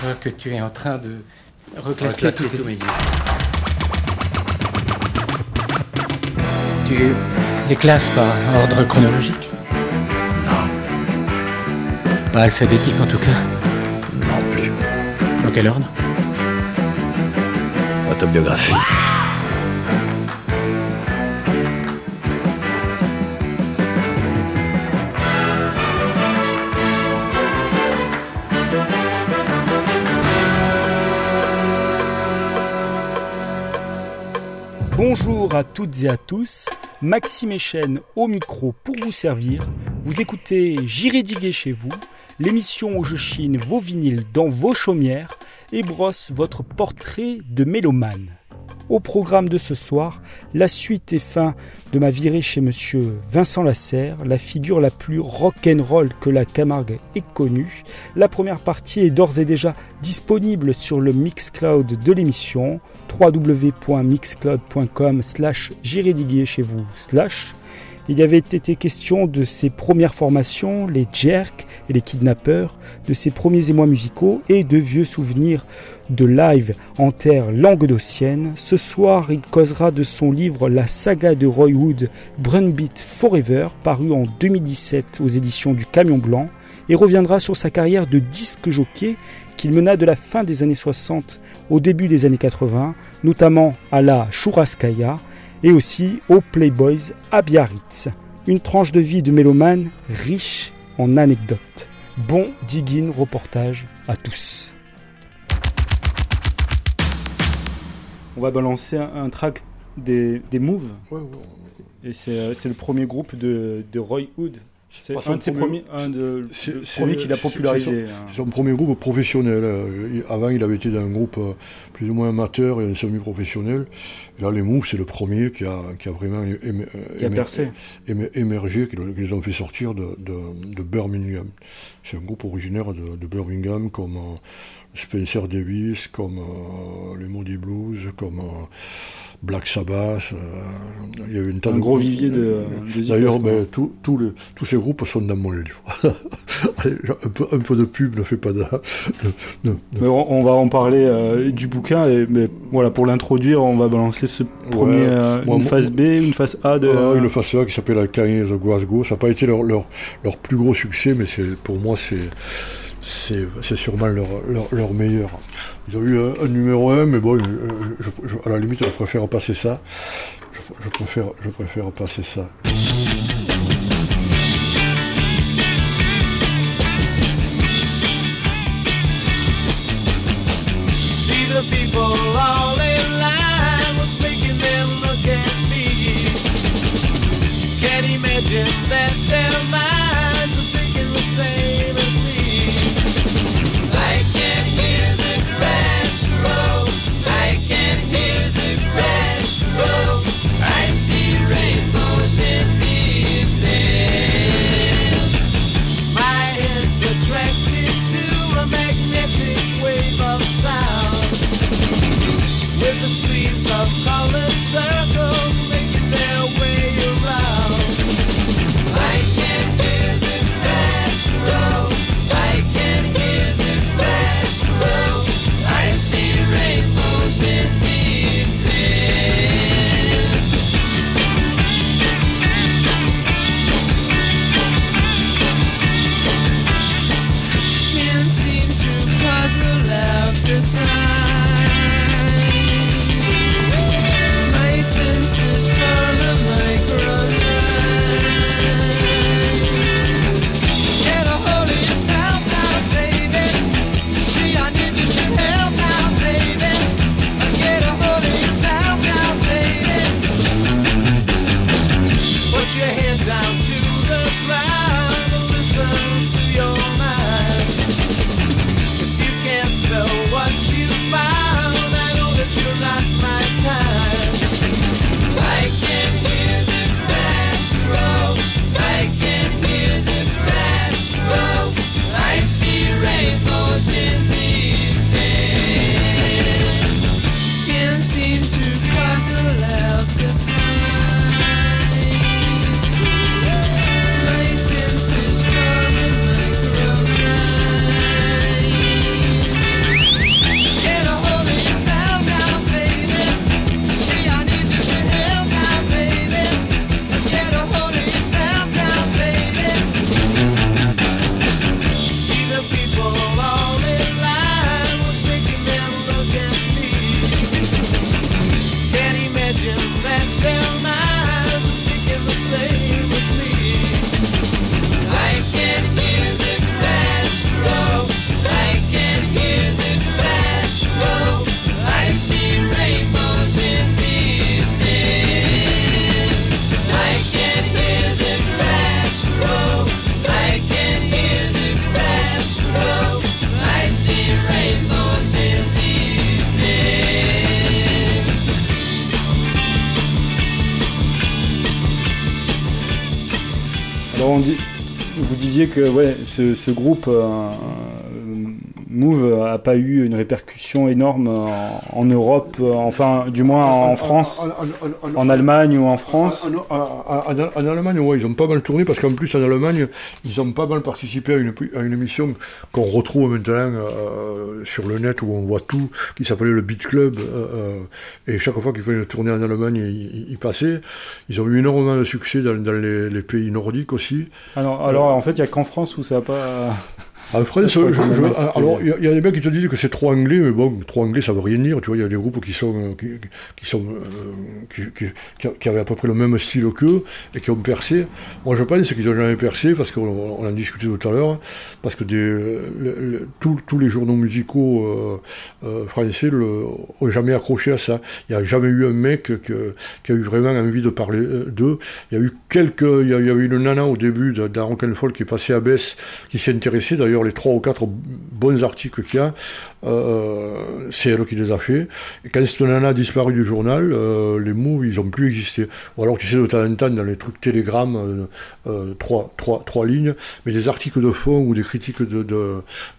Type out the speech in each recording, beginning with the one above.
Je vois que tu es en train de reclasser, Reclasser tous mes mes disques. Tu les classes par ordre chronologique Non, Pas alphabétique en tout cas. non plus. Dans quel ordre? Autobiographique. À toutes et à tous, Maxime Echen au micro pour vous servir. Vous écoutez J'irai diguer chez vous, l'émission où je chine vos vinyles dans vos chaumières et brosse votre portrait de mélomane. Au programme de ce soir, la suite et fin de ma virée chez monsieur Vincent Lasserre, la figure la plus rock'n'roll que la Camargue ait connue. La première partie est d'ores et déjà disponible sur le Mixcloud de l'émission www.mixcloud.com slash chez vous il avait été question de ses premières formations, les jerks et les kidnappeurs, de ses premiers émois musicaux et de vieux souvenirs de live en terre languedocienne. Ce soir, il causera de son livre La saga de Roy Wood, Brunbeat Forever, paru en 2017 aux éditions du Camion Blanc, et reviendra sur sa carrière de disque jockey qu'il mena de la fin des années 60 au début des années 80, notamment à la Churaskaya, et aussi aux Playboys à Biarritz. Une tranche de vie de mélomane riche en anecdotes. Bon digging reportage à tous. On va balancer un, un track des, des Moves, et c'est euh, c'est le premier groupe de, de Roy Hood. C'est un son de ses premier- premiers, un de, premier qu'il a popularisé. hein. C'est son premier groupe professionnel. euh, Avant, il avait été dans un groupe euh, plus ou moins amateur et semi-professionnel. Et Là, les Moves, c'est le premier qui a, qui a vraiment Qui a émer- percé. émer- émergé, qui, le- qui les ont fait sortir de, de, de Birmingham. C'est un groupe originaire de, de Birmingham, comme euh, Spencer Davis, comme euh, les Moody Blues, comme euh, Black Sabbath. euh, il y avait une tas Un gros vivier de, de D'ailleurs, ben, tous- tous les- tous ces groupes sont dans mon livre. Un, peu, un peu de pub ne fait pas de... on, va en parler euh, du bouquin, et, mais voilà, pour l'introduire, on va balancer ce premier, euh, une phase B, une phase A de. Euh, une face A qui s'appelle la Kanye de Glasgow. Ça n'a pas été leur, leur, leur plus gros succès, mais pour moi, c'est c'est sûrement leur, leur, leur meilleur. Ils ont eu un, numéro 1, mais bon, à la limite, je préfère passer ça. Je préfère, je préfère passer ça. Que ouais, ce, groupe euh, Move a pas eu une répercussion énorme en, en Europe, enfin du moins en France, en Allemagne ou en France. En, Allemagne, ouais, ils ont pas mal tourné parce qu'en plus en Allemagne, ils ont pas mal participé à une, à une émission qu'on retrouve maintenant euh, sur le net où on voit tout, qui s'appelait le Beat Club. euh, euh, et chaque fois qu'ils faisaient une tournée en Allemagne, ils, ils passaient. Ils ont eu énormément de succès dans, dans les, les pays nordiques aussi. Alors, alors en fait, il y a qu'en France où ça a pas. Je je- je- Allemagne, c'était- alors il y, a- il y a des mecs qui te disent que c'est trop anglais, mais bon, trop anglais, ça veut rien dire. Tu vois, il y a des groupes qui sont euh, qui, qui sont euh, qui, qui- qui- qui avaient à peu près le même style qu'eux et qui ont percé. Moi, je pense qu'ils ont jamais percé parce qu'on on en discutait tout à l'heure, parce que des, le- le- tous, tous les journaux musicaux euh, français le, ont jamais accroché à ça. Il n'y a jamais eu un mec que- qui a eu vraiment envie de parler d'eux. Il y a eu quelques, il y a, il y a eu une nana au début d'un rock'n'roll qui est passée à Bess, qui s'est intéressée. D'ailleurs, les trois ou quatre bons articles qu'il y a, euh, c'est elle qui les a fait. Et quand cette nana a disparu du journal, euh, les mots, ils n'ont plus existé. Ou alors, tu sais, de temps en temps, dans les trucs télégrammes, euh, trois, trois, trois lignes, mais des articles de fond ou des critiques de,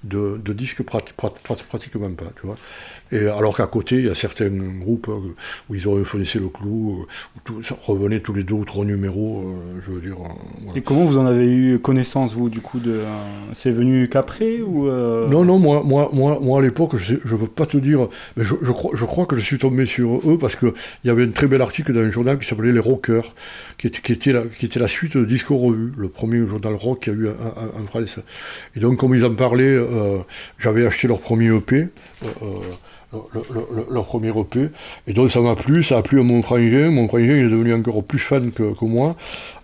de, disques, prat- prat- prat- pratiquement pas, tu vois. Et alors qu'à côté, il y a certains groupes où ils ont enfoncé le clou, où ça revenait tous les deux ou trois numéros, je veux dire. Et comment vous en avez eu connaissance vous du coup de C'est venu ou euh, Non, non, moi, moi, moi, moi à l'époque, je ne veux pas te dire, mais je, crois, je crois que je suis tombé sur eux parce qu'il y avait un très bel article dans un journal qui s'appelait Les Rockers, qui était, qui, était la, qui était la suite de Disco Revue, le premier journal rock qu'il y a eu en, France. Et donc, comme ils en parlaient, euh, j'avais acheté leur premier EP. euh, le- le- le- premier EP, et donc ça m'a plu, ça a plu à mon frangin, mon frangin est devenu encore plus fan que, moi.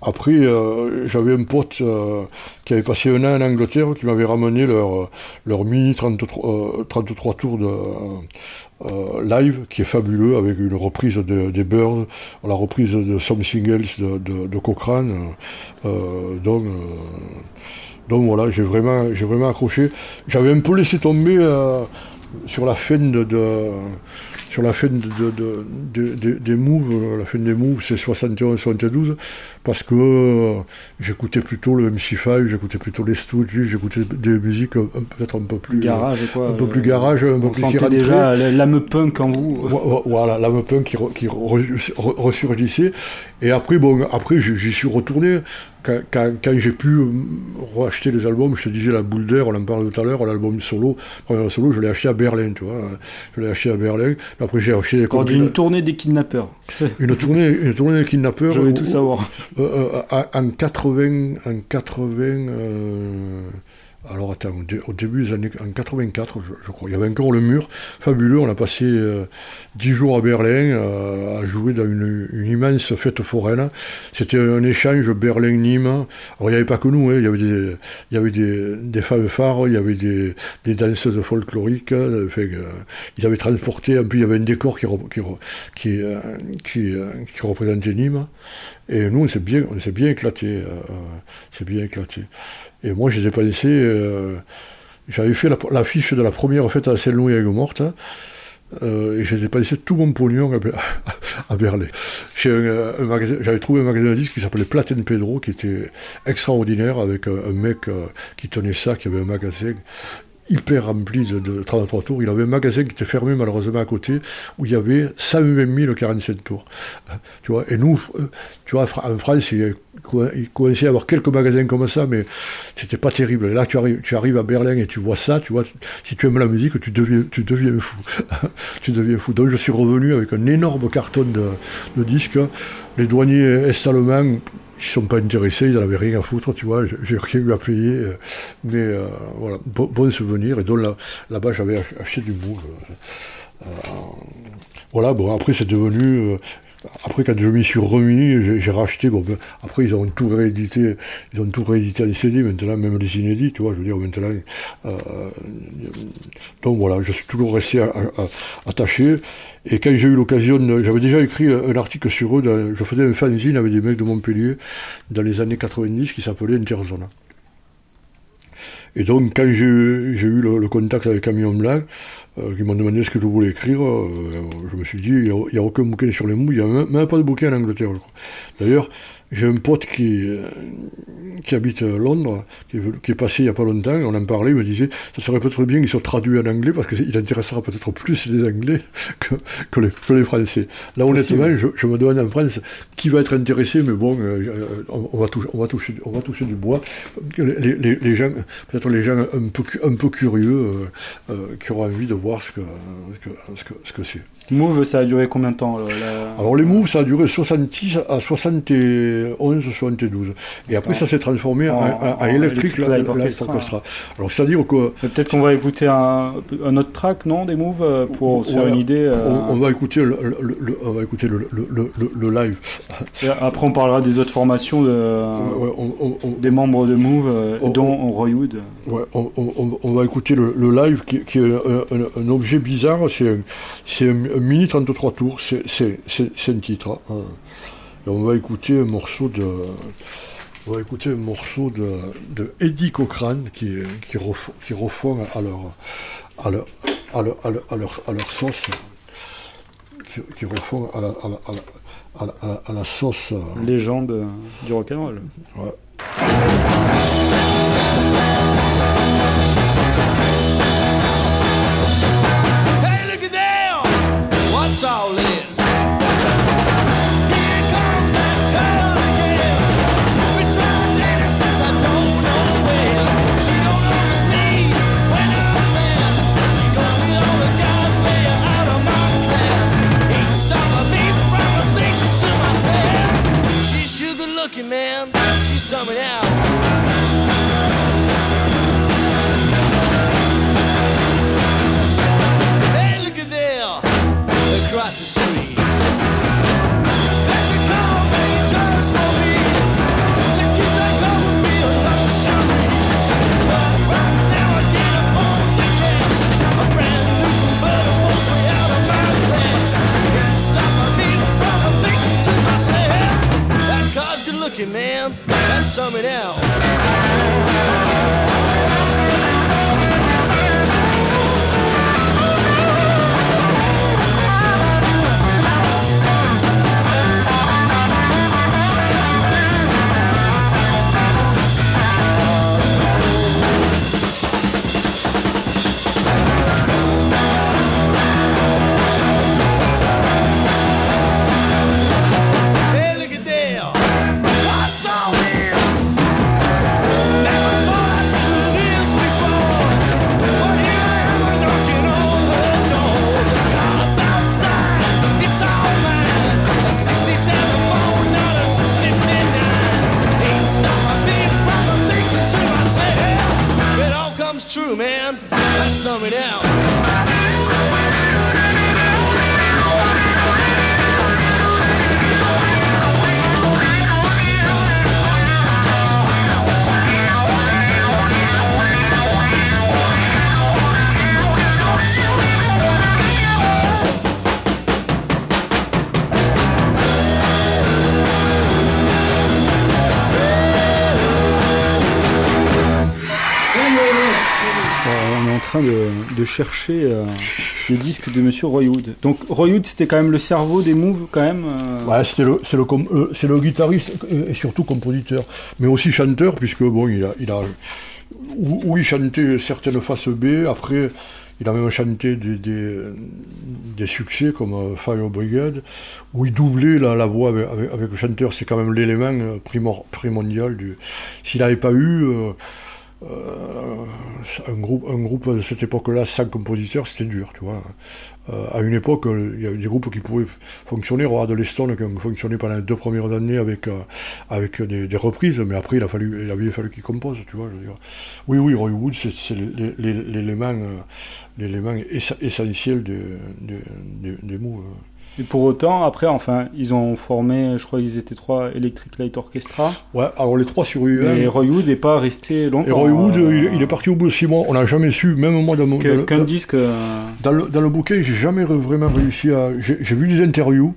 Après, euh, j'avais un pote euh, qui avait passé un an en Angleterre, qui m'avait ramené leur, leur mini 33, euh, 33 tours de, euh, live, qui est fabuleux, avec une reprise de- des Birds, la reprise de Something Else de, Cochrane. euh, donc, euh, donc voilà, j'ai vraiment, j'ai vraiment accroché. J'avais un peu laissé tomber euh, sur la fin de, des moves, la fin des moves, c'est 71-72, parce que euh, j'écoutais plutôt le MC5, j'écoutais plutôt les Stooges, j'écoutais des musiques euh, peut-être un peu plus garage quoi un peu euh, plus garage, un peu plus sentait déjà l'âme punk en vous. Vo- vo- Voilà, la punk qui, re- qui re- re- ressurgissait. Et après, bon, après, j'y suis retourné. Quand, quand- quand j'ai pu euh, racheter les albums, je te disais la boule d'air, on en parlait tout à l'heure, l'album solo, premier solo, je l'ai acheté à Berlin, tu vois. Je l'ai acheté à Berlin. Après, j'ai acheté des Lors d'une tournée des kidnappeurs. une tournée, une tournée des kidnappeurs. Je où- tout savoir. Euh, euh, en 80, en 80, euh, alors attends, au, dé- au début des années, en 84, je, crois, il y avait encore le mur, fabuleux, on a passé euh, 10 jours à Berlin à jouer dans une, immense fête foraine. C'était un échange Berlin-Nîmes. Alors il n'y avait pas que nous, hein, il y avait des, il y avait des, des il y avait des, danseuses folkloriques, ils avaient transporté, en plus il y avait un décor qui, qui, qui, qui représentait Nîmes. Et nous, on s'est bien, on s'est bien éclaté. euh, euh, c'est bien éclaté. Et moi, j'ai dépensé. euh, J'avais fait la- l'affiche de la première fête à Saint-Louis avec morte. euh, et j'ai dépensé tout mon pognon à, à Berlin. J'avais trouvé un magasin de disques qui s'appelait Platine Pedro, qui était extraordinaire, avec un, mec euh, qui tenait ça, qui avait un magasin hyper rempli de, de 33 tours. Il avait un magasin qui était fermé malheureusement à côté, où il y avait 120 000 45 tours. Euh, Tu vois, et nous, euh, tu vois, en France, il, il à avoir quelques magasins comme ça, mais c'était pas terrible. Là, tu arrives, tu arrives à Berlin et tu vois ça, tu vois, si tu aimes la musique, tu deviens, tu deviens fou. tu deviens fou. Donc je suis revenu avec un énorme carton de, de disques. Les douaniers est-allemands, ils sont pas intéressés, ils n'en avaient rien à foutre, tu vois, j'ai- rien eu à payer. euh, Mais euh, voilà, bon, bon souvenir. Et donc là- là-bas, j'avais ach- acheté du euh, euh, voilà, bon, après, c'est devenu. Après, quand je m'y suis remis, j'ai racheté. Bon, ben, après, ils ont tout réédité. Ils ont tout réédité en CD. Maintenant, même les inédits, tu vois. Je veux dire, maintenant. euh, donc voilà, je suis toujours resté attaché. Et quand j'ai eu l'occasion, j'avais déjà écrit un article sur eux. je faisais un fanzine avec des mecs de Montpellier dans les années 90 qui s'appelait Interzona. Et donc, quand j'ai eu j'ai eu le, le contact avec Camion Blanc, euh, qui m'ont demandé ce que je voulais écrire, euh, je me suis dit, il n'y a, a aucun bouquin sur les mous, il n'y a même, pas de bouquin en Angleterre. D'ailleurs, j'ai un pote qui, euh, qui habite Londres, qui est, venu- qui est passé il n'y a pas longtemps, on en parlait, il me disait ça serait peut-être bien qu'il soit traduit en anglais parce qu'il intéressera peut-être plus les Anglais que, que, les, que les Français. Là, honnêtement, je, je me demande en France qui va être intéressé, mais bon, euh, on, on va toucher, on, va toucher, on va toucher du bois. Les, les, les gens, peut-être les gens un peu, cu- un peu curieux euh, euh, qui auront envie de voir ce que ce que, ce que, ce que c'est. Move, ça a duré combien de temps là, la- Alors les moves, ça a duré 66 à 71, 72. Et après, ça s'est transformé en, Electric Electric Light Light Orchestra. Orchestra. Alors c'est-à-dire que Peut-être qu'on va écouter un, un autre track, non, des Move, euh, pour se faire Ouais, une idée. euh, on, on va écouter le, le- le- on va écouter le, le- live. et Après, on parlera des autres formations de, Ouais, ouais, on, on- on- des membres de Move, euh, On- dont Roy Wood. ouais, on- va écouter le, live qui, qui est un, un- un objet bizarre. C'est un mini 33 tours. C'est, un titre. hein. Et on va écouter un morceau de. On va écouter un morceau de, de Eddie Cochrane qui, qui, refont, qui refont à leur, à leur, à leur, à leur, à leur, à leur sauce. Qui, qui refont à la, à la, à la, à la- la- sauce. euh, Légende du rock'n'roll. ouais. All this? Here comes that girl again. Since I don't know when. She don't notice me when I'm fast. She all the guys way out of my class. Ain't stopping me from thinking to myself. She's good looking, man. She's something else. Street. There's a car made just for me. To keep that car a luxury. But right now I can't the cash. Brand new convertible way out of my stopping me from to myself. That car's good looking, man. That's something else. True, man, that's something else. On est en train de, chercher euh, les disques de Monsieur Roy Wood. Donc Roy Wood, c'était quand même le cerveau des Moves, quand même. euh, Ouais, c'est le, euh, guitariste euh, et surtout compositeur, mais aussi chanteur, puisque bon, il a, il a, il chantait certaines faces B, après, il a même chanté des, succès comme euh, Fire Brigade, où il doublait la, voix avec, le chanteur, c'est quand même l'élément euh, primor- primordial. S'il n'avait pas eu. Euh, un, groupe, un groupe de cette époque-là sans compositeur, c'était dur, tu vois. Euh, à une époque, euh, il y avait des groupes qui pouvaient fonctionner. Regarde les Stones qui ont fonctionné pendant les deux premières années avec, avec des, des reprises, mais après, il, a fallu, il avait fallu qu'ils composent, tu vois. Oui, oui, Roy Wood, c'est c'est l'é- l'é- l'élément essentiel de- de- de- des mots. Et pour autant, après, enfin, ils ont formé, je crois qu'ils étaient trois Electric Light Orchestra. Ouais, alors les trois sur U1. Et Roy Wood n'est pas resté Et longtemps. Roy Wood, euh, il, il est parti au bout de six mois. On n'a jamais su, même moi dans mon. Qu'un dans- disque. euh, Dans le, dans le bouquin, j'ai jamais vraiment réussi à. J'ai vu des interviews.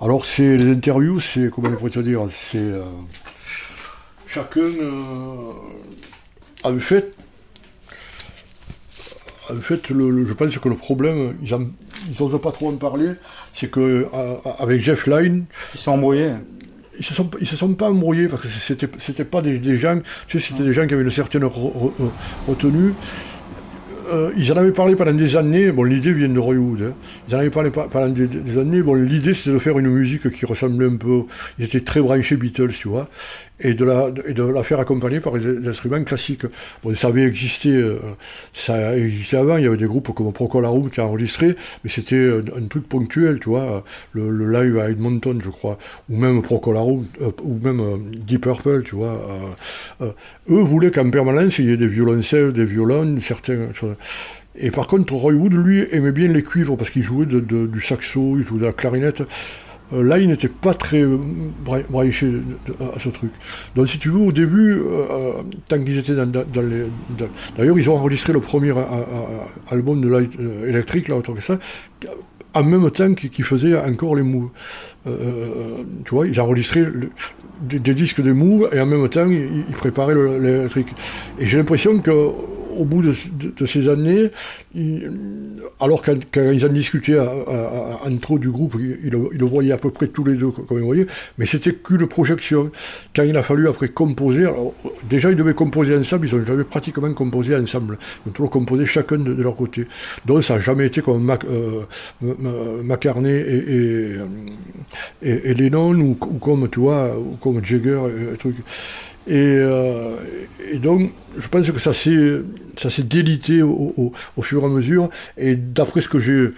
Alors, c'est les interviews, c'est. Comment on pourrait dire C'est. euh, chacun euh, avait fait. Avait fait le, le- je pense que le problème, ils n'osent pas trop en parler, c'est que euh, avec Jeff Lynne, Ils sont embrouillés. ils se sont, ils se sont pas embrouillés parce que c'était, c'était pas des, des gens, tu sais, c'était des gens qui avaient une certaine re- re- retenue. Euh, ils en avaient parlé pendant des années. Bon, l'idée vient de Roy Wood. hein. Ils en avaient parlé pa- pendant des, des années. Bon, l'idée c'était de faire une musique qui ressemblait un peu. Ils étaient très branchés Beatles, tu vois, et de la, et de la faire accompagner par des, instruments classiques. Bon, ça avait existé, euh, ça existait avant. Il y avait des groupes comme Procol Harum qui a enregistré, mais c'était un, un truc ponctuel, tu vois. Le, live à Edmonton, je crois, ou même Procol Harum, euh, ou même euh, Deep Purple, tu vois. euh, euh, eux voulaient qu'en permanence il y ait des violoncelles, des violons, certains. Et par contre, Roy Wood, lui, aimait bien les cuivres parce qu'il jouait de- du saxo, il jouait de la clarinette. Euh, là, il n'était pas très euh, bra- branché de- de- à ce truc. Donc, si tu veux, au début, euh, tant qu'ils étaient dans, les. D'ailleurs, ils ont enregistré le premier album de Light Electric, là, autant que ça, en même temps qu'ils faisaient encore les moves. Tu vois, ils enregistraient le- des, disques des moves et en même temps, ils, préparaient le- l'électrique. Et j'ai l'impression que au bout de, ces années, alors quand, quand ils en discutaient à, à- eux du groupe, ils, le, voyaient à peu près tous les deux comme ils voyaient, mais c'était qu'une projection. Quand il a fallu après composer, déjà ils devaient composer ensemble, ils ont jamais pratiquement composé ensemble. Ils ont toujours composé chacun de, leur côté. Donc ça n'a jamais été comme Mac, euh, M- M- McCartney et, et, Lennon ou, ou comme tu vois, ou comme Jagger et, et truc. Et, euh, et donc, je pense que ça s'est, délité au fur et à mesure. Et d'après ce que j'ai,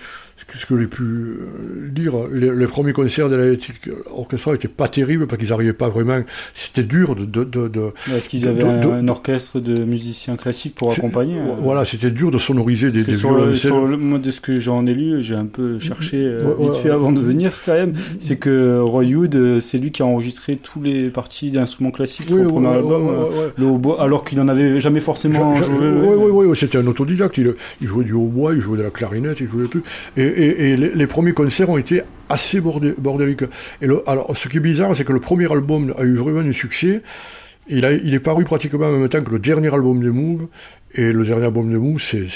ce que, j'ai pu euh, lire, les, les premiers concerts de l'Electric Orchestra n'étaient pas terribles parce qu'ils n'arrivaient pas vraiment. C'était dur de. de, de, de- Est-ce qu'ils avaient un, orchestre de musiciens classiques pour accompagner euh, Voilà, c'était dur de sonoriser des, des sur le, violoncelles. sur le- moi, de ce que j'en ai lu, j'ai un peu cherché euh, Ouais, vite ouais, fait ouais. avant de venir quand même. C'est que Roy Wood, c'est lui qui a enregistré tous les parties d'instruments classiques pour Oui, le premier album, le hautbois, alors qu'il n'en avait jamais forcément joué. Oui, oui, oui, oui, c'était un autodidacte. Il, il jouait du hautbois, il jouait de la clarinette, il jouait de tout. Et, et- et les, premiers concerts ont été assez bordé- alors, ce qui est bizarre, c'est que le premier album a eu vraiment du succès. Il, est paru pratiquement en même temps que le dernier album des Moog. Et le dernier album de Moog, c'est,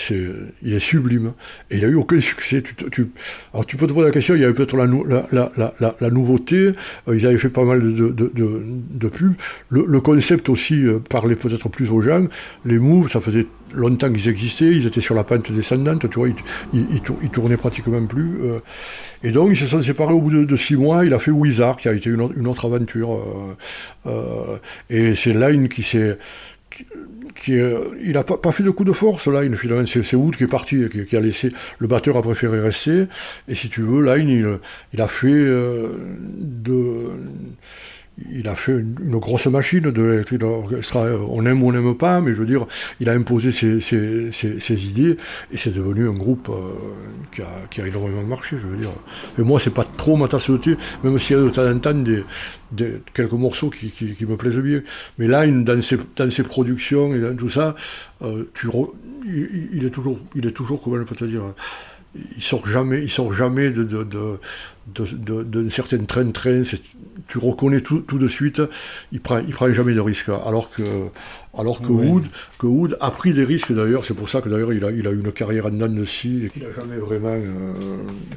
il est sublime. Et il a eu aucun succès. Tu, alors tu peux te poser la question, il y avait peut-être la, nou- la, la, la, la- la nouveauté. Euh, ils avaient fait pas mal de, de, de, de- de pubs. Le, le concept aussi euh, parlait peut-être plus aux gens. Les Moog, ça faisait longtemps qu'ils existaient. Ils étaient sur la pente descendante. Tu vois, ils, ils, ils tour- ils tournaient pratiquement plus. euh. et donc ils se sont séparés au bout de, six mois. Il a fait Wizard, qui a été une autre, aventure. euh, euh, et c'est Line qui s'est qui, il n'a pas, pas fait de coup de force, Line, finalement. C'est, Wood qui est parti, qui, a laissé. Le batteur a préféré rester. Et si tu veux, Line, il, il a fait de. Il a fait une, grosse machine de l'électrique orchestra. On aime ou on n'aime pas, mais je veux dire, il a imposé ses, ses, ses, idées et c'est devenu un groupe euh, qui, a, qui a énormément marché, je veux dire. Et moi, c'est pas trop ma tasse de thé, même s'il y a de temps en temps des, des- quelques morceaux qui, qui, qui me plaisent bien. Mais là, dans ses, dans ses productions et dans tout ça, euh, tu re- il, est toujours, il est toujours, comment je peux te dire, il sort jamais, il sort jamais de, de, de, de, de- d'une certaine train-train. c'est- Tu reconnais tout, tout de suite. Il prend, il prend jamais de risques. Alors que, alors que Ouais. Wood, que Wood a pris des risques d'ailleurs. C'est pour ça que d'ailleurs il a, il a eu une carrière en scie et qu'il a jamais vraiment, euh,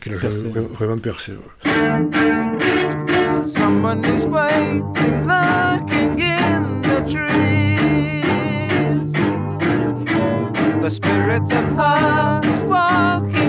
qu'il a jamais Percé. vra- vraiment percé. ouais. Someone is waiting, looking in the trees. The spirits of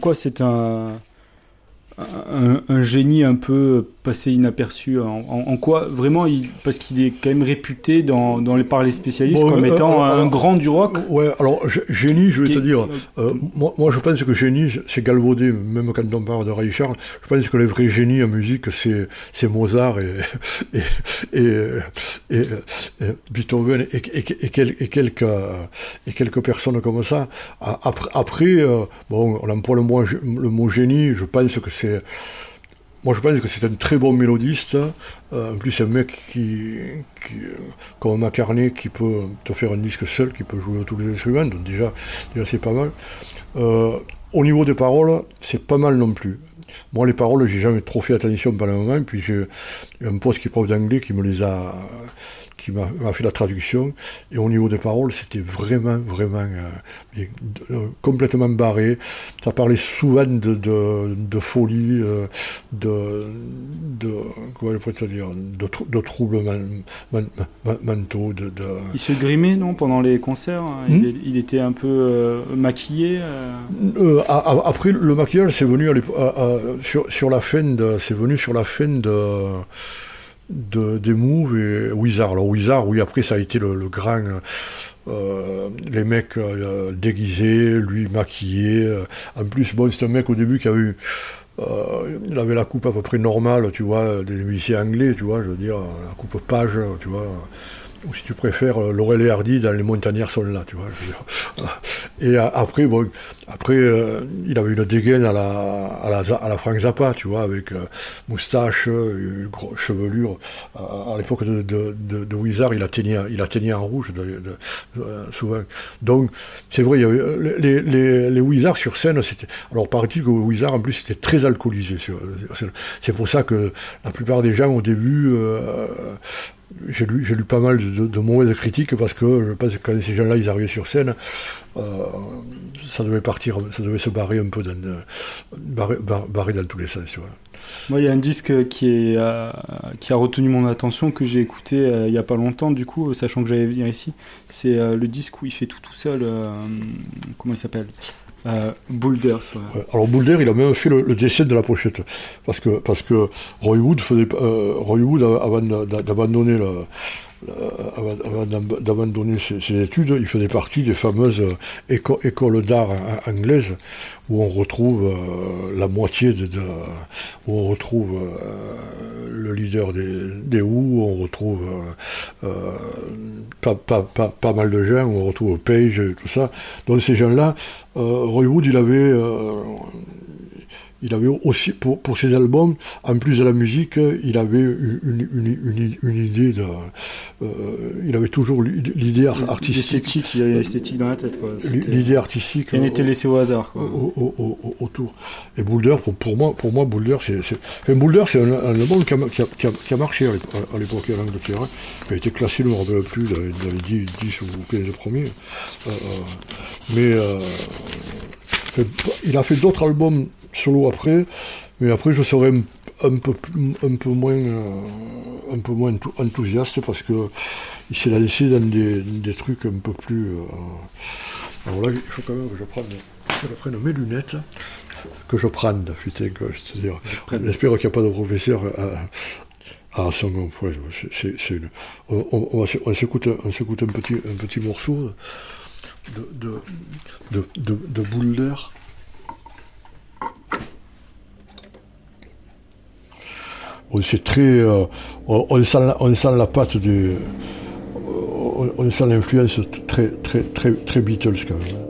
quoi c'est un, génie un peu passé inaperçu en, en- en quoi vraiment il, parce qu'il est quand même réputé dans, dans les, par les spécialistes Bon, comme euh, étant euh, un grand du rock. Ouais, alors gé- génie, je vais Qui- te dire. euh, moi, moi, je pense que génie, c'est galvaudé, même quand on parle de Ray Charles. Je pense que les vrais génies en musique, c'est c'est Mozart et, et, et, et, et Beethoven et, et, et, quel- et quelques, et quelques personnes comme ça. Après, après bon, on emploie le mot, le mot génie, je pense que c'est. Moi, je pense que c'est un très bon mélodiste. Euh, en plus, c'est un mec qui, qui, comme McCartney, qui peut te faire un disque seul, qui peut jouer tous les instruments. Donc déjà, déjà c'est pas mal. Euh, au niveau des paroles, c'est pas mal non plus. Moi, les paroles, j'ai jamais trop fait attention pendant un moment. Puis j'ai un pote qui est prof d'anglais qui me les a, qui m'a fait la traduction. Et au niveau des paroles, c'était vraiment, vraiment euh, euh, complètement barré. Ça parlait souvent de, de, de folie, euh, de, de, comment dire, de, de troubles man- man- man- mentaux, de, de- Il se grimait non pendant les concerts. hein. Hmm. il, était un peu maquillé. après, le maquillage, c'est venu à à- sur, sur la fin c'est venu sur la fin de, de des moves et Wizard. Alors Wizard, oui, après ça a été le, le grand, euh, les mecs euh, déguisés, lui maquillé. euh. En plus, bon, c'est un mec au début qui a eu, euh, il avait la coupe à peu près normale, tu vois, des musiciens anglais, tu vois, je veux dire, la coupe page, tu vois. Ou si tu préfères, euh, Laurel et Hardy dans Les Montagnards sont là, tu vois. Et euh, après, bon, après, euh, il avait une dégaine à la, à la, à la Frank Zappa, tu vois, avec moustache, grosse chevelure. À, l'époque de, de, de, de Wizard, il atteignait, il atteignait en rouge, souvent. Donc, c'est vrai, il y avait, les, les, les Wizards sur scène, c'était. Alors, paraît-il que Wizard, en plus, c'était très alcoolisé. c'est pour ça que la plupart des gens, au début, euh, j'ai lu, lu pas mal de, de mauvaises critiques parce que je pense que quand ces gens-là ils arrivaient sur scène, euh, ça devait partir, ça devait se barrer un peu dans, de- barrer, bar- barrer dans tous les sens. Vois. Moi, il y a un disque qui, est, euh, qui a retenu mon attention, que j'ai écouté euh, il y a pas longtemps, du coup, sachant que j'allais venir ici. C'est euh, le disque où il fait tout tout seul. euh, comment il s'appelle? Euh, Boulders. ouais. Alors Boulder, il a même fait le, dessin de la pochette parce que parce Roy Wood faisait, euh, Roy Wood d'abandonner le- avant, avant d'ab- d'abandonner ses, ses études, il faisait partie des fameuses euh, éco- écoles d'art a- anglaises où on retrouve euh, la moitié de, où on retrouve euh, le leader des, des où on retrouve euh, euh, pas, pas, pas, pas mal de gens, on retrouve Page, tout ça. Donc ces gens-là, euh, Roy Wood, il avait, euh, il avait aussi, pour, pour ses albums, en plus de la musique, il avait une, une, une, une- idée de. euh, il avait toujours l'idée ar- artistique. L'esthétique, il y avait l'esthétique dans la tête. quoi. C'était- L'idée artistique. Rien n'était euh, laissé au hasard. quoi. au- au- au- au- autour. Et Boulder, pour, pour moi, pour moi, Boulder, c'est. Enfin, Boulder, c'est un, un album qui a, qui a- qui a- qui a marché à l'époque, en Angleterre, qui a été classé, je ne me rappelle plus, dans, les- dans les 10, 10 ou 15 premiers. Euh, euh, mais euh, il a fait d'autres albums solo après, mais après, je serais un, un peu, un peu moins, euh, un peu moins enthou- enthousiaste parce que il s'est lancé dans des, des trucs un peu plus. euh, alors là, il faut quand même que je prenne, que je prenne mes lunettes, que je prenne, putain, que je te dire. J'espère qu'il n'y a pas de professeur à, à son c'est- c'est- une- on, on- on s'écoute, on s'écoute un petit, un petit morceau de, de, de, de, de Boulder. Bon, c'est très. euh, on, on sent on sent la patte du. On, on sent l'influence très, très, très, très Beatles quand même.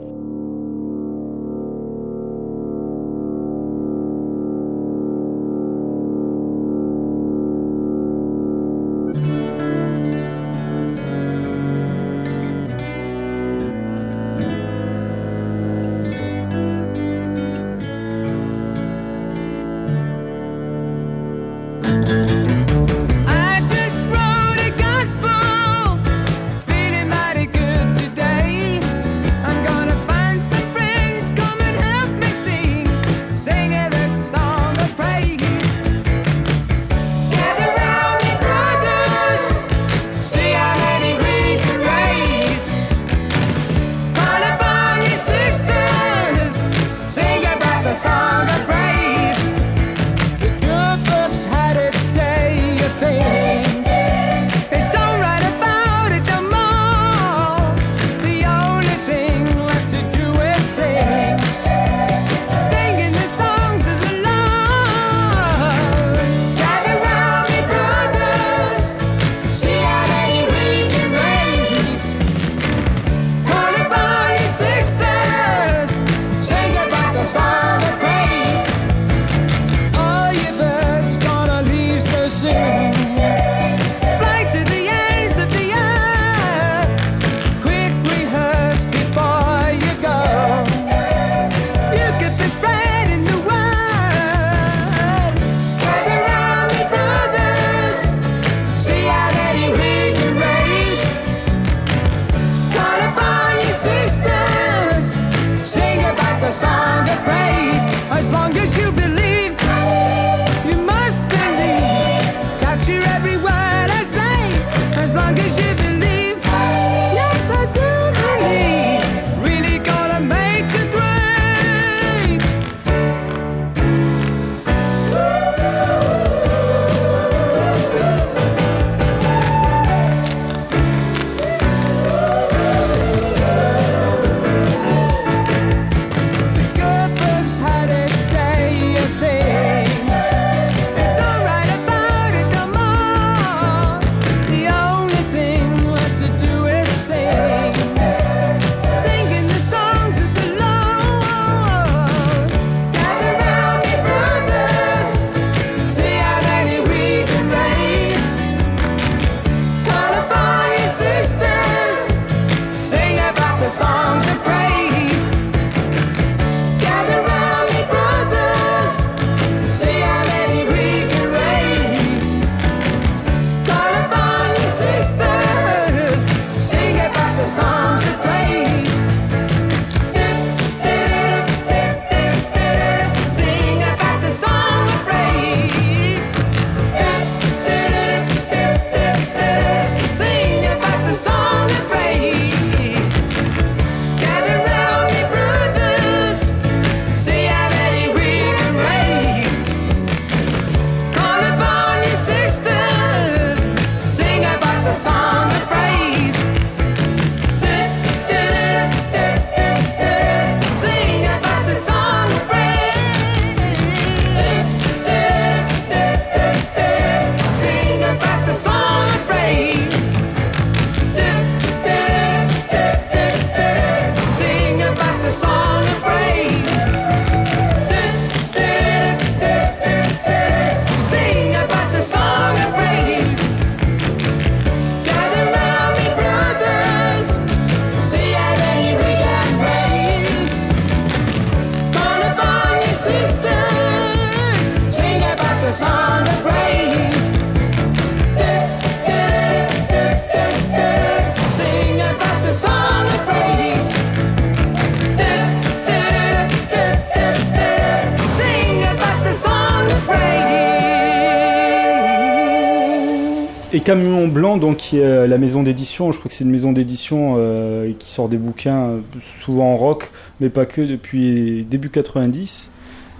Camion Blanc, donc, qui est euh, la maison d'édition, je crois que c'est une maison d'édition euh, qui sort des bouquins euh, souvent en rock, mais pas que, depuis début 90.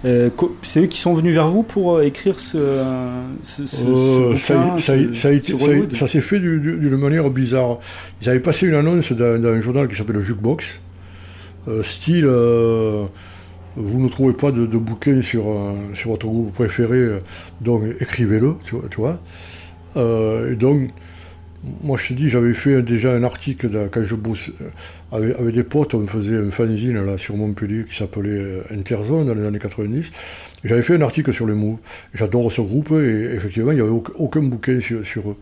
Euh, co- c'est eux qui sont venus vers vous pour écrire ce, Euh, bouquin, ça- s'est fait du- du- d'une manière bizarre. Ils avaient passé une annonce dans, dans un journal qui s'appelle le Jukebox, style vous ne trouvez pas de, de bouquin sur, sur votre groupe préféré, donc écrivez-le, tu vois. Euh, et donc, moi je te dis, j'avais fait déjà un article quand je bosse euh, avec, des potes, on faisait un fanzine là, sur Montpellier qui s'appelait euh, Interzone dans les années 90. Et J'avais fait un article sur les mots. J'adore ce groupe et effectivement, il n'y avait aucun, bouquin sur, eux.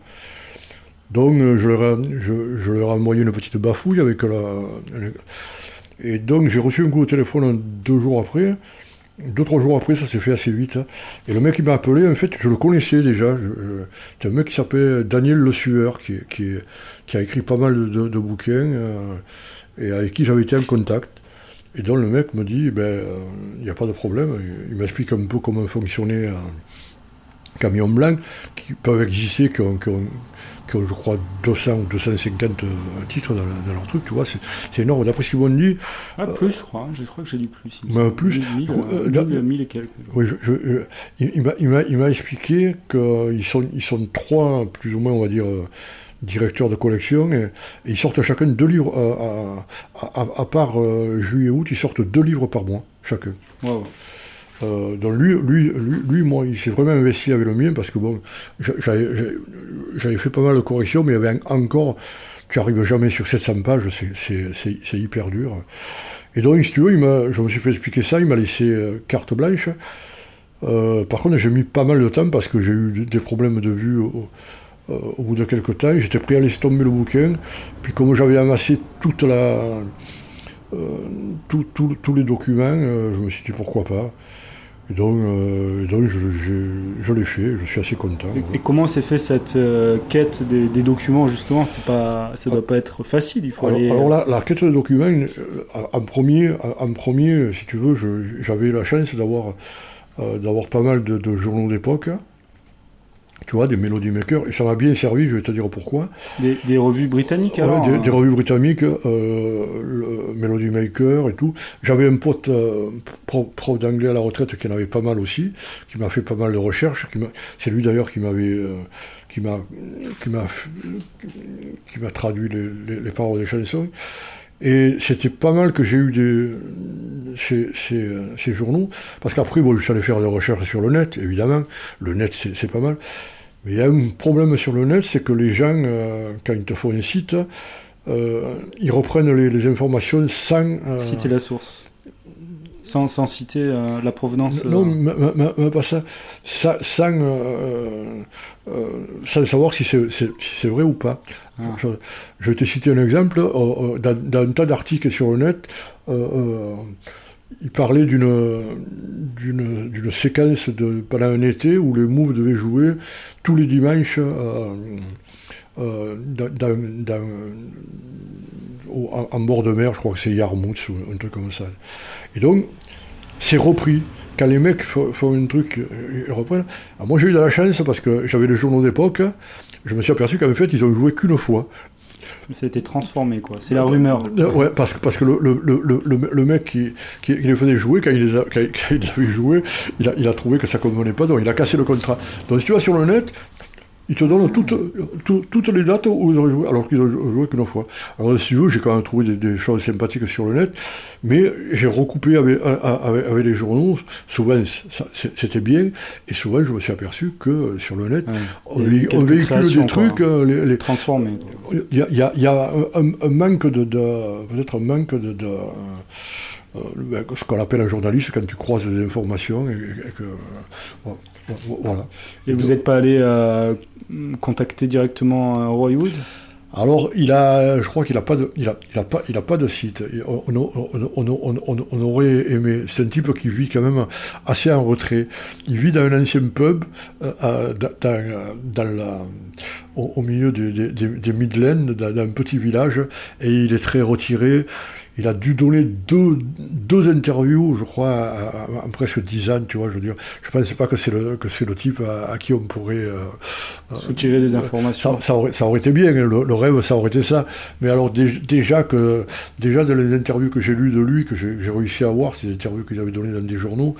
Donc, je leur, ai, je, leur ai envoyé une petite bafouille avec la. Et donc, j'ai reçu un coup de téléphone deux jours après. Deux, trois jours après, ça s'est fait assez vite. hein. Et le mec qui m'a appelé, en fait, je le connaissais déjà. C'est un mec qui s'appelle Daniel Le Sueur, qui, a écrit pas mal de, bouquins euh, et avec qui j'avais été en contact. Et donc le mec me dit, ben, euh, il n'y a pas de problème. Il, il m'explique un peu comment fonctionnait un camion blanc, qui peuvent exister, qui ont, qui ont- qui ont, je crois, 200 ou 250 euh, titres dans, dans leur truc, tu vois, c'est énorme. D'après ce qu'ils m'ont dit, Ah, plus, je crois. Je crois que j'ai dit plus. Bah, semble. plus. Mille, Euh, euh, et quelques. oui, je- je- euh, il, m'a- expliqué qu'ils sont, ils sont trois, plus ou moins, on va dire, euh, directeurs de collection, et, et ils sortent chacun deux livres, euh, à, à- à part euh, juillet et août, ils sortent deux livres par mois, chacun. Wow. Euh, donc lui, lui, moi, il s'est vraiment investi avec le mien parce que bon, j'a- j'avais fait pas mal de corrections, mais il y avait encore, tu arrives jamais sur 700 pages, c'est- hyper dur. Et donc, si tu veux, je me suis fait expliquer ça, il m'a laissé euh, carte blanche. Euh, par contre, j'ai mis pas mal de temps parce que j'ai eu des problèmes de vue au, bout de quelques temps. J'étais prêt à laisser tomber le bouquin. Puis comme j'avais amassé tous les documents, je me suis dit pourquoi pas. Et donc, euh, donc je, je- je l'ai fait, je suis assez content. Et, et comment s'est fait cette euh, quête des, des documents justement? Pas, ça doit pas être facile. Il faut Alors, aller. alors là, la quête de documents, euh, en premier, en premier, si tu veux, j'avais la chance d'avoir euh, pas mal de, de journaux d'époque, tu vois, des Melody Makers, et ça m'a bien servi, je vais te dire pourquoi. Des, des revues britanniques Ouais, alors des, des revues britanniques, euh, le Melody Maker et tout. J'avais un pote euh, prof, prof d'anglais à la retraite qui en avait pas mal aussi, qui m'a fait pas mal de recherches. C'est lui d'ailleurs qui m'avait, euh, qui m'a, qui m'a, qui m'a traduit les, les- les paroles des chansons. Et c'était pas mal que j'ai eu ces, ces, ces journaux, parce qu'après, bon, je faire des recherches sur le net, évidemment. Le net, c'est pas mal. Mais il y a un problème sur le net, c'est que les gens, euh, quand ils te font un site, euh, ils reprennent les, les informations sans... euh, Citer la source. Sans, sans citer euh, la provenance. Non, euh, même pas ça. Ça- sans, euh, sans savoir si c'est si vrai ou pas. Ah. Je, je vais te citer un exemple. dans, dans un tas d'articles sur le net, il parlait d'une séquence de, pendant un été où les Moves devaient jouer tous les dimanches euh, dans, dans- dans- au- en, en bord de mer, je crois que c'est Yarmouth ou un truc comme ça. Et donc, c'est repris. Quand les mecs font, un truc, euh, ils reprennent. Alors moi j'ai eu de la chance parce que j'avais les journaux d'époque, je me suis aperçu qu'en fait ils ont joué qu'une fois. Ça a été transformé, quoi. C'est la rumeur. Euh, Ouais, parce que, parce que le, le, le, le, mec qui, qui, qui les faisait jouer, quand il les a, quand, quand il les avait joués, il a, il a trouvé que ça ne convenait pas, donc il a cassé le contrat. Donc si tu vas sur le net, ils te donnent toutes, tout- toutes les dates où ils auraient joué, alors qu'ils ont joué qu'une fois. Alors si tu veux, j'ai quand même trouvé des, des choses sympathiques sur le net, mais j'ai recoupé avec, avec, avec les journaux, souvent c'était bien, et souvent je me suis aperçu que sur le net, Ouais. on, y véhicule des trucs, quoi. euh, les- les, il y a, il y a- il y a un, un manque de, de- peut-être un manque de, de, euh, ben, ce qu'on appelle un journaliste quand tu croises des informations et, et que euh, voilà. Et vous n'êtes pas allé euh, contacter directement euh, Roy Wood? Alors il a, je crois qu'il a pas de, il a, il a pas, il a pas de site. On, on- on- on- on- on aurait aimé. C'est un type qui vit quand même assez en retrait. Il vit dans un ancien pub euh, dans, la, au, au milieu des, des- des- des Midlands, dans, dans un petit village, et il est très retiré. Il a dû donner deux, deux interviews, je crois, en presque dix ans, tu vois, je veux dire. Je pensais pas que c'est le, que c'est le type à, à qui on pourrait... euh, Soutirer des informations. ça, ça aurait, ça aurait été bien, hein, le, le rêve, ça aurait été ça. Mais alors dé- déjà que déjà dans les interviews que j'ai lues de lui, que j'ai réussi à voir, ces interviews qu'il avait données dans des journaux,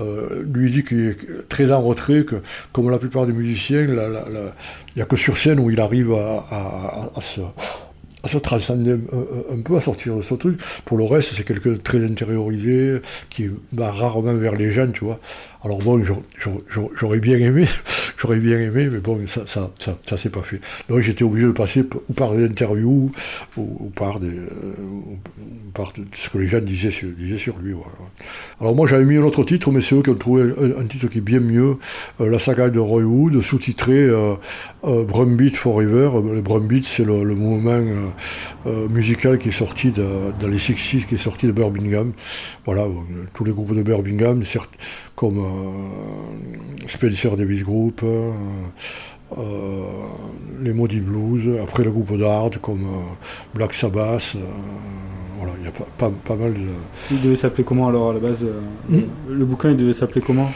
euh, lui dit qu'il est très en retrait, que comme la plupart des musiciens, il n'y a que sur scène où il arrive à, à- à- à se à se transcender un, peu, à sortir de ce truc. Pour le reste, c'est quelqu'un très intériorisé, qui va rarement vers les gens, tu vois. Alors bon, j'aurais- bien aimé, j'aurais bien aimé, mais bon, ça, ça, ça, ça s'est pas fait. Donc j'étais obligé de passer ou par des interviews, ou, par, euh, ce que les gens disaient sur, lui. Alors moi j'avais mis un autre titre, mais c'est eux qui ont trouvé un, titre qui est bien mieux, euh, La saga de Roy Wood, sous-titré euh, euh, Brumbeat Forever. Le Brumbeat, c'est le, mouvement euh, euh, musical qui est sorti dans les 60 qui est sorti de Birmingham. Voilà, euh, tous les groupes de Birmingham, certes, comme Spencer Davis Group, les Maudits Blues, après le groupe d'Hard comme euh, Black Sabbath. euh, voilà, il y a pas, pas, pas mal de. Il devait s'appeler comment alors à la base euh, Hmm? Le bouquin, il devait s'appeler comment?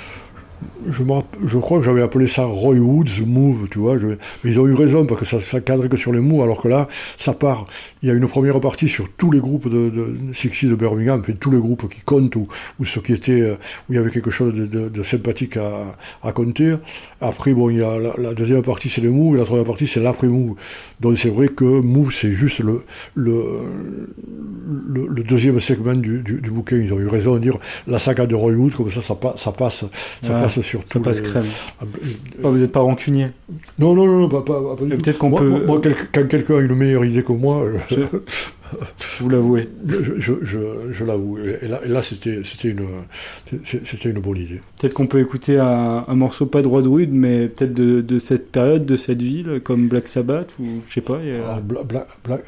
Je, crois que j'avais appelé ça Roy Woods Move, tu vois. je- mais ils ont eu raison parce que ça, ça cadrait que sur les mots, alors que là, ça part. Il y a une première partie sur tous les groupes de, de 60 de Birmingham, puis tous les groupes qui comptent ou, ou ceux qui étaient euh, où il y avait quelque chose de, de- de sympathique à, à compter. Après, bon, il y a la, la deuxième partie c'est les moves, et la troisième partie c'est l'après move. Donc c'est vrai que move c'est juste le, le, le, le deuxième segment du, du, du bouquin. Ils ont eu raison de dire la saga de Roy Wood, comme ça, ça, ça passe, ça Ouais, passe sur Ça tous passe crème. ah, euh, Oh, vous n'êtes pas rancunier. Non, non, non, pas, pas, pas peut-être qu'on peut- moi- moi, quel- quand quelqu'un a une meilleure idée que moi, euh, Je- Vous l'avouez. je, je, je, je l'avoue. Et là, c'était, c'était, une, c'était une bonne idée. Peut-être qu'on peut écouter un, un morceau pas de Rod Wood, mais peut-être de, de cette période, de cette ville, comme Black Sabbath, ou je sais pas. il y a- Alors, Bla- Bla- Bla-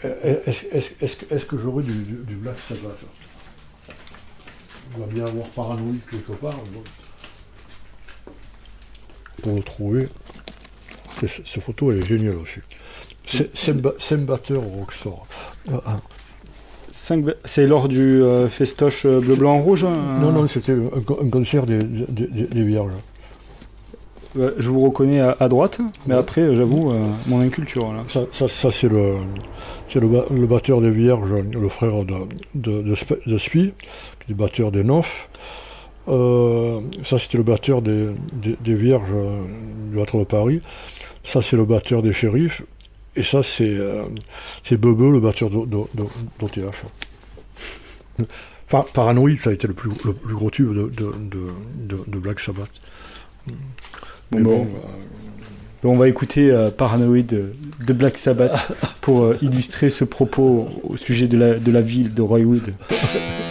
est-ce, que- j'aurais du, du, du Black Sabbath? Ça On va bien avoir paranoïde quelque part. bon. Pour le trouver, cette photo elle est géniale aussi. Batteur au Rockstar. Ah. Cinq ba- C'est lors du euh, festoche euh, bleu, blanc, rouge hein Non, non, c'était un, co- un concert des, des, des- des Vierges. Je vous reconnais à, à droite, mais Ouais. après, euh, j'avoue, euh, mon inculture. Là. Ça, ça, ça, c'est le, le, ba- le batteur des Vierges, le frère de, de, de, Sp- de Spi, qui est batteur des Nofs. Euh, ça, c'était le batteur des, des, des Vierges euh, du Théâtre de Paris. Ça, c'est le batteur des Shérifs. Et ça, c'est euh, Bebe, le batteur d'O- d'O- d'O- d'OTH. Enfin, Paranoid, ça a été le plus, le plus gros tube de, de, de, de- de Black Sabbath. Mais Bon, euh, On va écouter euh, Paranoid de, de Black Sabbath pour euh, illustrer ce propos au sujet de la, de la ville de Roywood.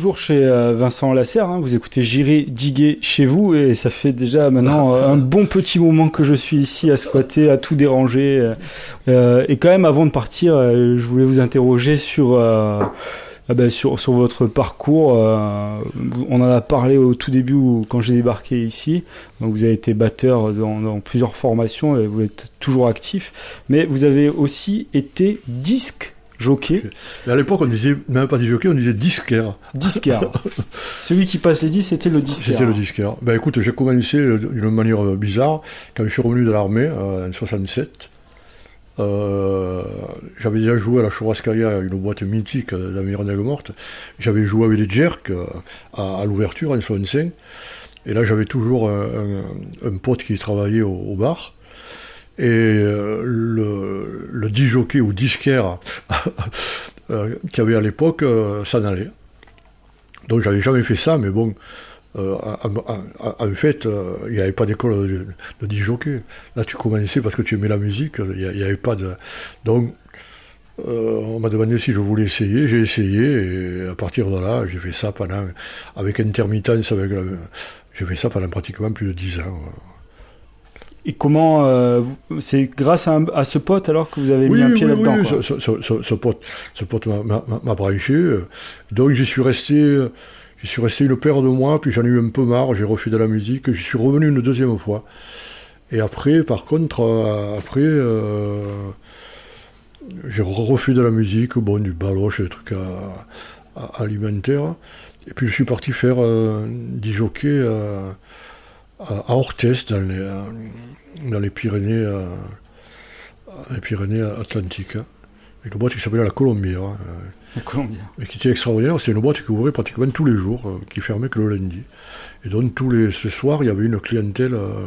toujours chez euh, Vincent Lasserre, hein. vous écoutez J'irai diguer chez vous et ça fait déjà maintenant euh, un bon petit moment que je suis ici à squatter, à tout déranger. euh, et quand même avant de partir, je voulais vous interroger sur, ah ben, sur, votre parcours. on en a parlé au tout début quand j'ai débarqué ici. Vous avez été batteur dans plusieurs formations et vous êtes toujours actif. Mais vous avez aussi été disque jockey. Mais à l'époque, on disait même pas disjockey, on disait disquaire. Disquaire. Celui qui passe les 10, c'était le disquaire. C'était le disquaire. Ben écoute, j'ai commencé d'une manière bizarre quand je suis revenu de l'armée euh, en 67. Euh, j'avais déjà joué à la Churrascaria, une boîte mythique euh, d'Amérique morte. J'avais joué avec les Jerks euh, à, à l'ouverture en 65. Et là, j'avais toujours un, un- un pote qui travaillait au, au bar. Et euh, le, le disjockey ou disquaire euh, qu'il y avait à l'époque euh, s'en allait. Donc j'avais jamais fait ça, mais bon, euh, en, fait, euh, il n'y avait pas d'école de, de disjockey. Là, tu commençais parce que tu aimais la musique, il n'y avait pas de... Donc, euh, on m'a demandé si je voulais essayer, j'ai essayé, et à partir de là, j'ai fait ça pendant, avec intermittence, avec j'ai fait ça pendant pratiquement plus de 10 ans. Et comment euh, c'est grâce à, un- à ce pote alors que vous avez mis un pied là-dedans oui, quoi. ce, ce- ce- ce pote, ce pote m'a- branché. Donc j'y suis resté, j'y suis resté une paire de mois, puis j'en ai eu un peu marre, j'ai de la musique, j'y suis revenu une deuxième fois. Et après, par contre, euh, après, euh, j'ai refait de la musique, bon, du baloche, des trucs à- à- alimentaires. Et puis je suis parti faire euh, du jockey euh, à, Orthez, dans les, euh, dans les Pyrénées. euh, les Pyrénées Atlantiques. Une boîte qui s'appelait la Colombière, hein, La Colombie. et qui était extraordinaire. C'est une boîte qui ouvrait pratiquement tous les jours, euh, qui fermait que le lundi. Et donc tous les ce soir, il y avait une clientèle euh,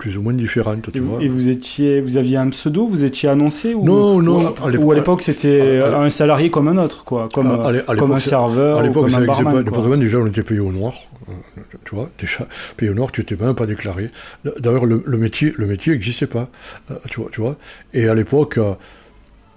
plus ou moins différente, tu Et, vous, vois. et vous étiez, vous aviez un pseudo, vous étiez annoncé ou Non, non, Ou, à l'époque- c'était un salarié comme un autre quoi, comme, À- à comme un serveur À l'époque, ça n'existait déjà, on était payé au noir. euh, Tu vois, déjà, payé au noir, tu n'étais même pas déclaré. D'ailleurs, le, le métier le métier n'existait pas. euh, Tu vois, tu vois. Et à l'époque, euh,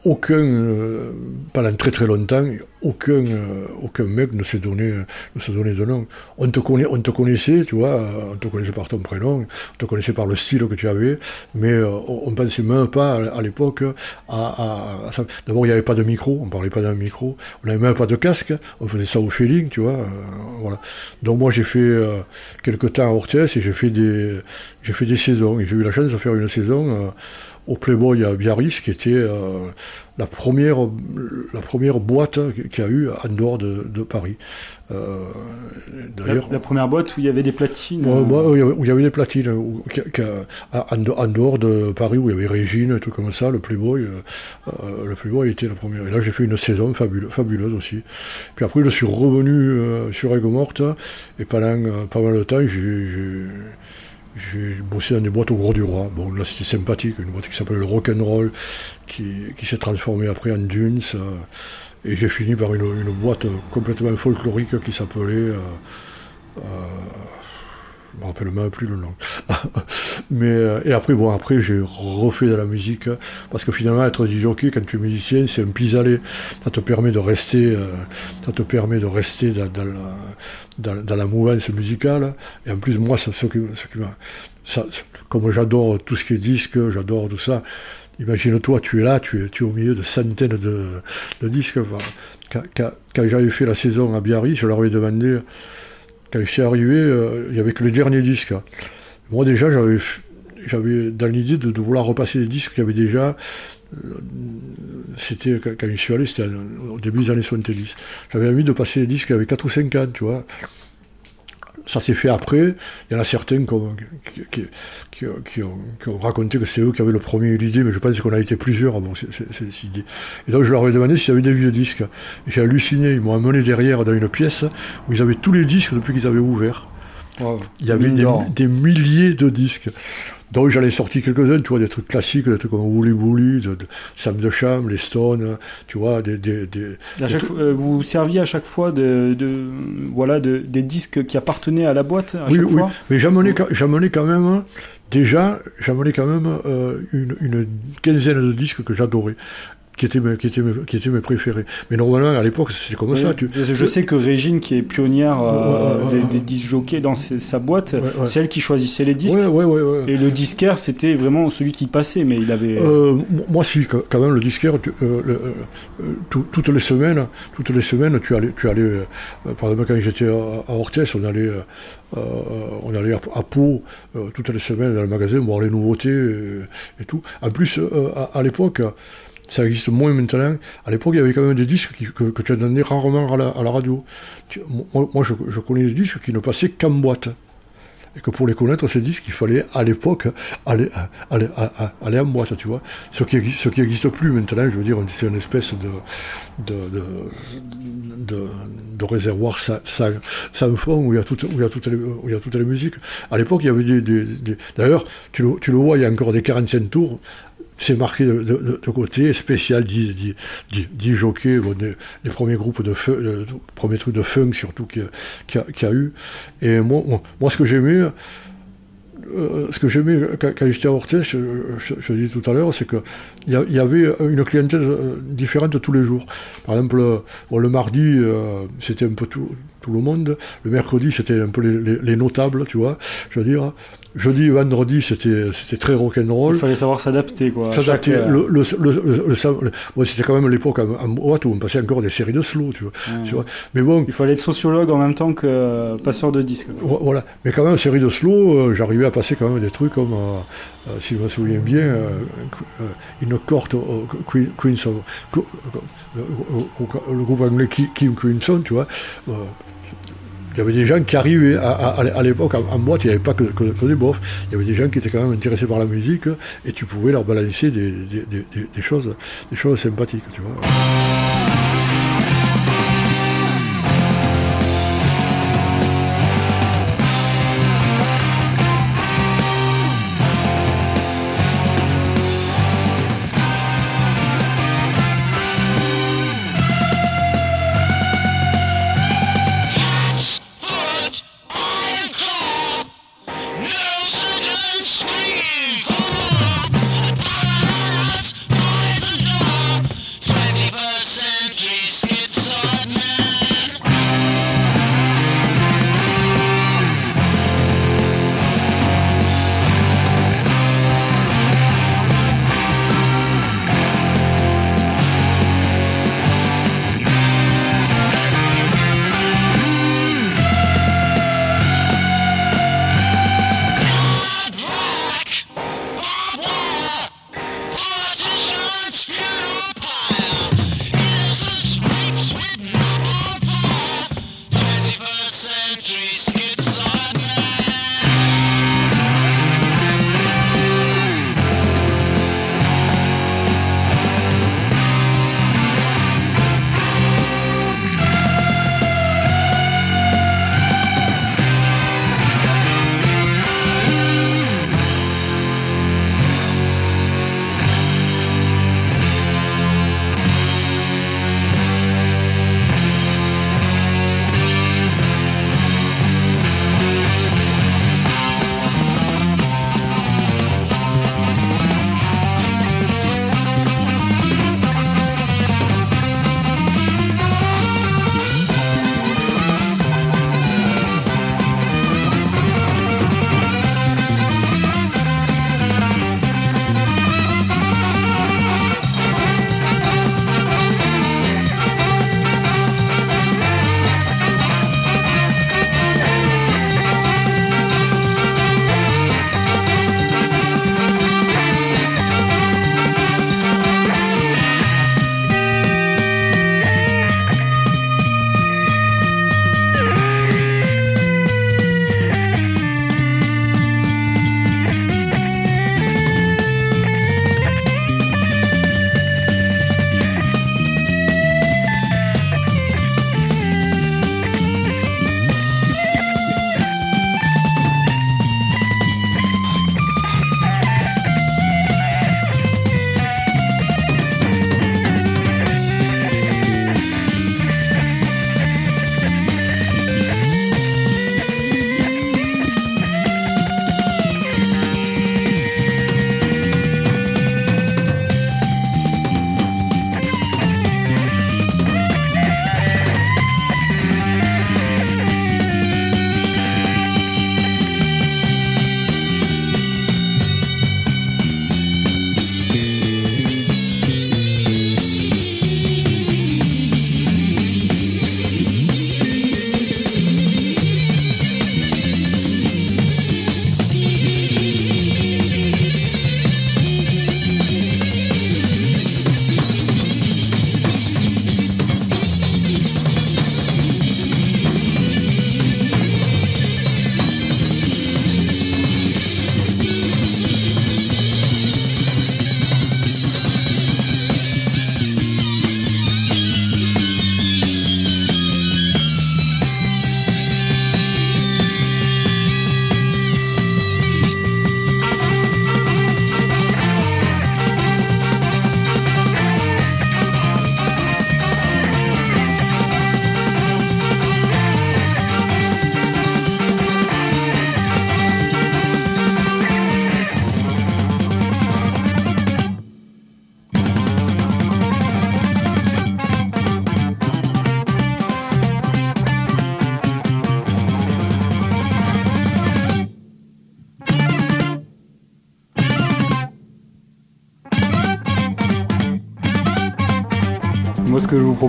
aucun, euh, pendant très très longtemps, aucun, euh, aucun mec ne s'est donné, ne s'est donné de nom. On te, connaît, on te connaissait, tu vois, on te connaissait par ton prénom, on te connaissait par le style que tu avais, mais euh, on ne pensait même pas à, l'époque à, à- à. D'abord, il n'y avait pas de micro, on ne parlait pas d'un micro, on n'avait même pas de casque, on faisait ça au feeling, tu vois. euh, voilà. Donc moi, j'ai fait euh, quelques temps à Orthez et j'ai fait des, j'ai fait des saisons. Et j'ai eu la chance de faire une saison au Playboy à Biarritz, qui était euh, la, première, la première boîte qu'il y a eu en dehors de, de Paris. Euh, La, D'ailleurs, la première boîte où il y avait des platines. Euh, ouais, où il y avait- où il y avait des platines, où- qui- qui- en, de- en dehors de Paris, où il y avait Régine, et tout comme ça, le Playboy, euh, le Playboy était la première. Et là, j'ai fait une saison fabule- fabuleuse aussi. Puis après, je suis revenu sur Aigues-Mortes, et pendant pas mal de temps, j'ai- j'ai bossé dans des boîtes au Gros du Roi. Bon, là, c'était sympathique, une boîte qui s'appelait le Rock'n'Roll, qui, qui s'est transformée après en Dunes. euh, et j'ai fini par une, une boîte complètement folklorique qui s'appelait... euh, euh, je me rappelle même plus le nom. Mais, euh, et après, bon, après, j'ai refait de la musique, parce que finalement, être du jockey, quand tu es musicien, c'est un pis-aller. Ça te permet de rester, euh, ça te permet de rester dans, dans la, dans, la mouvance musicale. Et en plus, moi, comme j'adore tout ce qui est disque, j'adore tout ça. Imagine-toi, tu es là, tu es, au milieu de centaines de, disques. Quand, j'avais fait la saison à Biarritz, je leur avais demandé, quand je suis arrivé, euh, il n'y avait que les derniers disques. Moi déjà, j'avais, dans l'idée de vouloir repasser les disques qu'il y avait déjà. C'était quand je suis allé, c'était au début des années 70. J'avais envie de passer les disques avec 4 ou 5 ans, tu vois. Ça s'est fait après. Il y en a certains qui ont, qui, qui- qui- qui ont, qui ont raconté que c'est eux qui avaient le premier l'idée, mais je pense qu'on a été plusieurs. Bon, c'est, cette idée. Et donc je leur ai demandé s'il y avait des vieux disques. J'ai halluciné. Ils m'ont amené derrière dans une pièce où ils avaient tous les disques depuis qu'ils avaient ouvert. wow. Il y avait des, des milliers de disques. Donc j'en ai sorti quelques-uns, tu vois, des trucs classiques, des trucs comme Woolly Woolly, de, de Sam de Cham, les Stones, tu vois, des, des, des- À chaque fois- euh, vous serviez à chaque fois de, de- voilà de, des disques qui appartenaient à la boîte à Oui, chaque oui. fois. Mais j'amenais quand, j'amenais quand même, déjà, j'amenais quand même euh, une, une quinzaine de disques que j'adorais. Qui étaient mes, qui étaient mes, qui étaient mes préférés. Mais normalement, à l'époque, c'est comme ça. Tu, je, je sais que Régine, qui est pionnière euh, Ouais, ouais, des, des disques jockeys dans ses- sa boîte, c'est elle qui choisissait les disques. Et le disquaire, c'était vraiment celui qui passait, mais il avait. Euh, moi, si, quand même, le disquaire, tu- euh, le- euh, euh, tout- toutes les semaines, toutes les semaines, tu allais, tu allais euh, euh, par exemple, quand j'étais à, à Orthez, on allait, euh, euh, on allait à, à Pau euh, toutes les semaines dans le magasin voir les nouveautés euh, et, tout. En plus, euh, à, à l'époque, ça existe moins maintenant. À l'époque, il y avait quand même des disques que, que tu entendais rarement à la, radio. Moi, je, connais des disques qui ne passaient qu'en boîte. Et que pour les connaître, ces disques, il fallait à l'époque aller, aller, aller, en boîte, tu vois. Ce qui ce qui n'existe plus maintenant, je veux dire, c'est une espèce de, de, de, réservoir sans, fond où il, y a toutes, où, il y a les, où il y a musiques. À l'époque, il y avait des. D'ailleurs, tu le, tu le vois, il y a encore des 45 tours. C'est marqué de, côté, spécial 10, 10, 10, 10 jockeys, bon, des premiers groupes de funk, de, premiers trucs de funk surtout qu'il y, a- a- eu. Et moi, moi, ce que j'aimais, euh, ce que j'aimais quand, j'étais à Orthez, je, je, dit tout à l'heure, c'est qu'il y, y avait une clientèle euh, différente tous les jours. Par exemple, bon, le mardi, euh, c'était un peu tout, tout le monde. Le mercredi, c'était un peu les, les- les notables, tu vois. Je veux dire, jeudi, vendredi, c'était c'était très rock'n'roll. Il fallait savoir s'adapter, quoi. Chaque, datait- euh, le, le, le, bon, c'était quand même l'époque en, en boîte où on passait encore des séries de slow, tu vois. Ouais. Tu vois. Mais bon, Il fallait être sociologue en même temps que euh, passeur de disques. voilà. Mais quand même, série de slow, euh, j'arrivais à passer quand même des trucs comme, euh, si je me souviens bien, une corte au Queen, Queens of- le, groupe anglais Ki- Kim Crimson, tu vois. Il y avait des gens qui arrivaient à, à- l'époque en, boîte, il n'y avait pas que, des bofs, il y avait des gens qui étaient quand même intéressés par la musique et tu pouvais leur balancer des, des choses sympathiques, tu vois.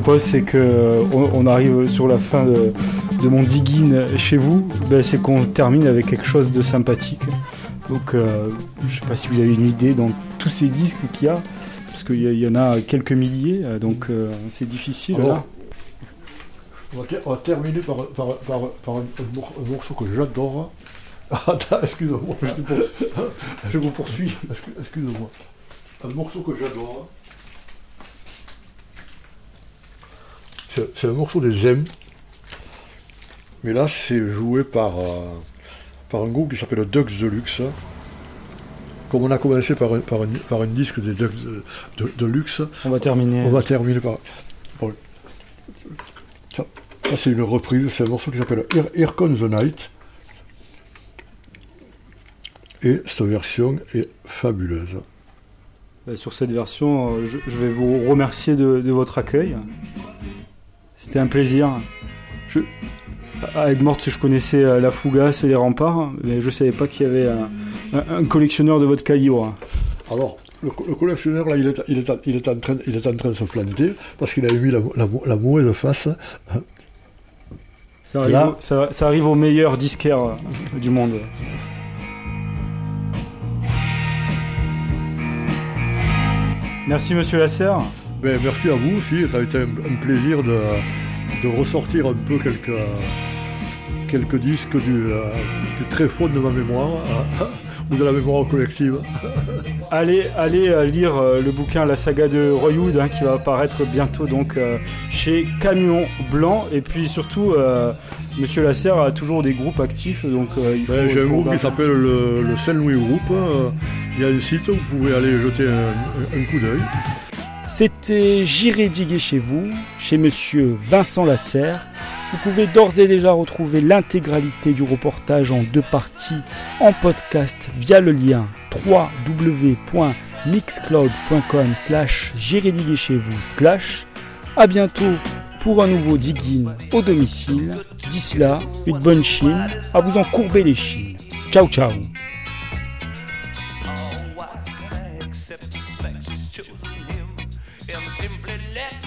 Propose, c'est que on, on arrive sur la fin de, de mon digging chez vous. Ben, c'est qu'on termine avec quelque chose de sympathique. Donc, euh, je sais pas si vous avez une idée dans tous ces disques qu'il y a, parce qu'il y, en a quelques milliers, euh, donc euh, c'est difficile. Alors, là. On va, ter- on va terminer par, par, par, par un, un mor- un morceau que j'adore. Attends, excuse-moi, je, te pour- je vous poursuis, Excu- excuse-moi. Un morceau que j'adore. C'est un morceau des M. Mais là, c'est joué par, euh, par un groupe qui s'appelle Ducks Deluxe. Comme on a commencé par un, par un, par un disque des Ducks de, On va terminer. on va terminer par. Ça, ça, c'est une reprise, c'est un morceau qui s'appelle Here, Here Comes the Night. Et cette version est fabuleuse. Euh, Sur cette version, euh, je, je vais vous remercier de, de votre accueil. C'était un plaisir. Je, avec Morte, je connaissais euh, la Fougasse et les remparts, mais je savais pas qu'il y avait un, un- collectionneur de votre calibre. Alors, le, co- le collectionneur, là, il est, il, est, en- il, est en train, il est en train de se planter parce qu'il a mis la, la, la mauvaise face. Ça arrive, au- ça, ça arrive aux meilleurs disquaires euh, du monde. Merci Monsieur Lasserre. Ben, merci à vous aussi, ça a été un, un plaisir de, de ressortir un peu quelques, quelques disques du, euh, du très fond de ma mémoire, hein, ou de la mémoire collective. Allez, allez euh, lire euh, le bouquin La saga de Roy Wood hein, qui va apparaître bientôt donc euh, chez Camion Blanc et puis surtout euh, Monsieur Lasserre a toujours des groupes actifs donc euh, il faut. Ben, J'ai un groupe qui s'appelle le, le Saint-Louis Group. euh, Il y a un site où vous pouvez aller jeter un, un coup d'œil. C'était J'irai diguer chez vous, chez monsieur Vincent Lasserre. Vous pouvez d'ores et déjà retrouver l'intégralité du reportage en deux parties en podcast via le lien www.mixcloud.com slash J'irai diguer chez vous slash. À bientôt pour un nouveau digging au domicile. D'ici là, une bonne chine, à vous en courber les chines. Ciao ciao them simply let